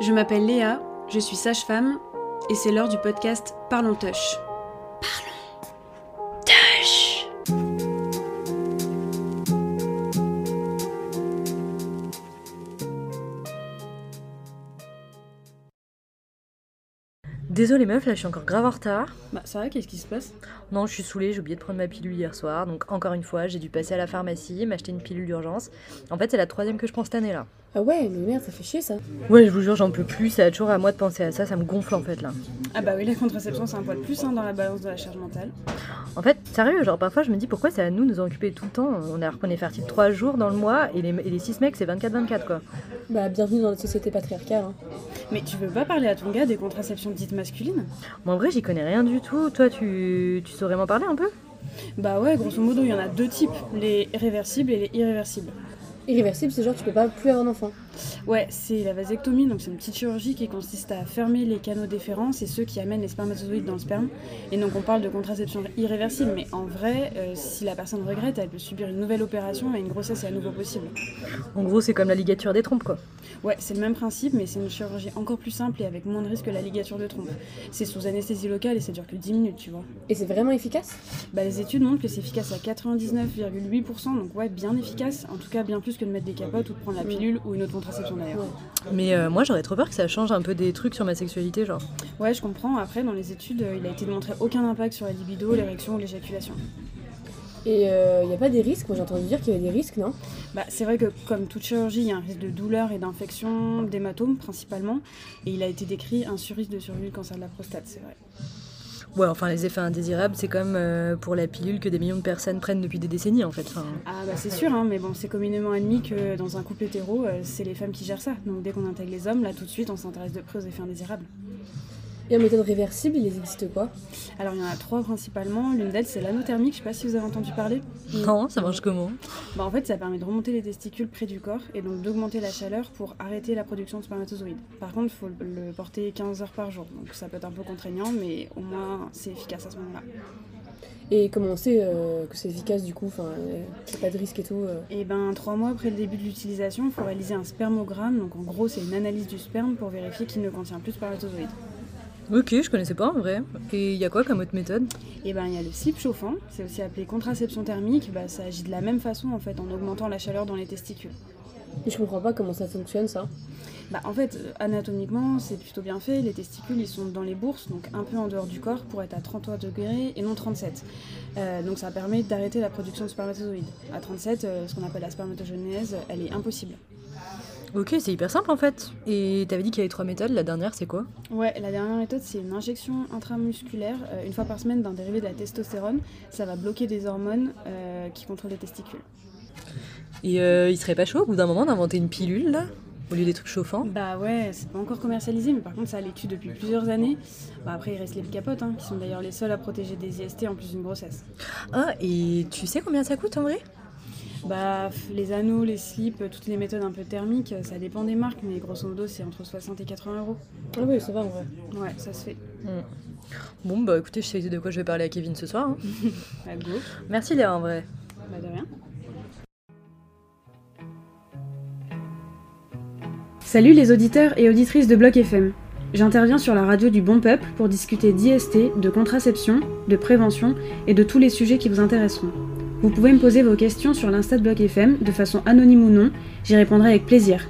Je m'appelle Léa, je suis sage-femme et c'est l'heure du podcast Parlons Touch. Parlons Désolée meuf, là je suis encore grave en retard. Bah ça va, qu'est-ce qui se passe? Non, je suis saoulée, j'ai oublié de prendre ma pilule hier soir, donc encore une fois, j'ai dû passer à la pharmacie, m'acheter une pilule d'urgence. En fait, c'est la troisième que je prends cette année là. Ah ouais, mais merde, ça fait chier ça. Ouais, je vous jure, j'en peux plus, c'est toujours à moi de penser à ça, ça me gonfle en fait là. Ah bah oui, la contraception c'est un poids de plus hein, dans la balance de la charge mentale. En fait, sérieux, genre parfois je me dis pourquoi c'est à nous de nous en occuper tout le temps? On est qu'on est fertile 3 jours dans le mois et les, et les 6 mecs c'est 24-24 quoi. Bah bienvenue dans notre société patriarcale. Hein. Mais tu veux pas parler à ton gars des contraceptions dites masculines? Moi en vrai, j'y connais rien du tout. Toi, tu, tu saurais m'en parler un peu? Bah ouais, grosso modo, il y en a deux types, les réversibles et les irréversibles. Irréversible, c'est genre tu peux pas plus avoir d'enfant. Ouais, c'est la vasectomie, donc c'est une petite chirurgie qui consiste à fermer les canaux déférents, c'est ceux qui amènent les spermatozoïdes dans le sperme. Et donc on parle de contraception irréversible, mais en vrai, euh, si la personne regrette, elle peut subir une nouvelle opération et une grossesse est à nouveau possible. En gros, c'est comme la ligature des trompes quoi. Ouais, c'est le même principe, mais c'est une chirurgie encore plus simple et avec moins de risque que la ligature de trompe. C'est sous anesthésie locale et ça dure que 10 minutes, tu vois. Et c'est vraiment efficace? Bah, les études montrent que c'est efficace à 99,8%, donc ouais, bien efficace, en tout cas bien plus que de mettre des capotes ou de prendre la pilule ou une autre contraception d'ailleurs. Mais euh, moi j'aurais trop peur que ça change un peu des trucs sur ma sexualité, genre. Ouais, je comprends. Après, dans les études, euh, il a été démontré aucun impact sur la libido, l'érection ou l'éjaculation. Et il euh, y a pas des risques? Moi j'ai entendu dire qu'il y avait des risques, non? Bah, c'est vrai que comme toute chirurgie, il y a un risque de douleur et d'infection, d'hématome principalement. Et il a été décrit un surrisque de survie du cancer de la prostate, c'est vrai. Ouais, enfin les effets indésirables, c'est comme euh, pour la pilule que des millions de personnes prennent depuis des décennies en fait. Ah bah c'est sûr, hein, mais bon, c'est communément admis que dans un couple hétéro, euh, c'est les femmes qui gèrent ça. Donc dès qu'on intègre les hommes, là tout de suite, on s'intéresse de près aux effets indésirables. Et en méthode réversible, il existe quoi Alors il y en a trois principalement. L'une d'elles, c'est l'anothermie, je sais pas si vous avez entendu parler. Non, ça marche comment Bah, en fait, ça permet de remonter les testicules près du corps et donc d'augmenter la chaleur pour arrêter la production de spermatozoïdes. Par contre, il faut le porter 15 heures par jour, donc ça peut être un peu contraignant, mais au moins c'est efficace à ce moment-là. Et comment on sait euh, que c'est efficace du coup Enfin, euh, pas de risque et tout euh. Et ben, trois mois après le début de l'utilisation, il faut réaliser un spermogramme. Donc en gros, c'est une analyse du sperme pour vérifier qu'il ne contient plus de spermatozoïdes. Ok, je connaissais pas en vrai. Et il y a quoi comme autre méthode? Et ben, il y a le slip chauffant, c'est aussi appelé contraception thermique. Bah, ça agit de la même façon en fait, en augmentant la chaleur dans les testicules. Et je comprends pas comment ça fonctionne ça. Bah, en fait, euh, anatomiquement, c'est plutôt bien fait. Les testicules, ils sont dans les bourses, donc un peu en dehors du corps, pour être à 33 degrés et non 37. Euh, donc ça permet d'arrêter la production de spermatozoïdes. À 37, euh, ce qu'on appelle la spermatogenèse, elle est impossible. Ok, c'est hyper simple en fait. Et t'avais dit qu'il y avait trois méthodes, la dernière c'est quoi? Ouais, la dernière méthode, c'est une injection intramusculaire, euh, une fois par semaine, d'un dérivé de la testostérone. Ça va bloquer des hormones euh, qui contrôlent les testicules. Et euh, il serait pas chaud au bout d'un moment d'inventer une pilule là Au lieu des trucs chauffants? Bah ouais, c'est pas encore commercialisé, mais par contre, ça a l'étude depuis plusieurs années. Bah après, il reste les capotes, hein, qui sont d'ailleurs les seuls à protéger des IST en plus d'une grossesse. Ah, et tu sais combien ça coûte en vrai? Bah, les anneaux, les slips, toutes les méthodes un peu thermiques, ça dépend des marques, mais grosso modo, c'est entre 60 et 80 euros. Ah oui, ça va en vrai. Ouais, ça se fait. Bon bah écoutez, je sais de quoi je vais parler à Kevin ce soir. hein. Bah, go. Merci Léa en vrai. Bah, de rien. Salut les auditeurs et auditrices de Bloc FM. J'interviens sur la radio du Bon Peuple pour discuter d'IST, de contraception, de prévention et de tous les sujets qui vous intéresseront. Vous pouvez me poser vos questions sur l'Insta de FM de façon anonyme ou non, j'y répondrai avec plaisir.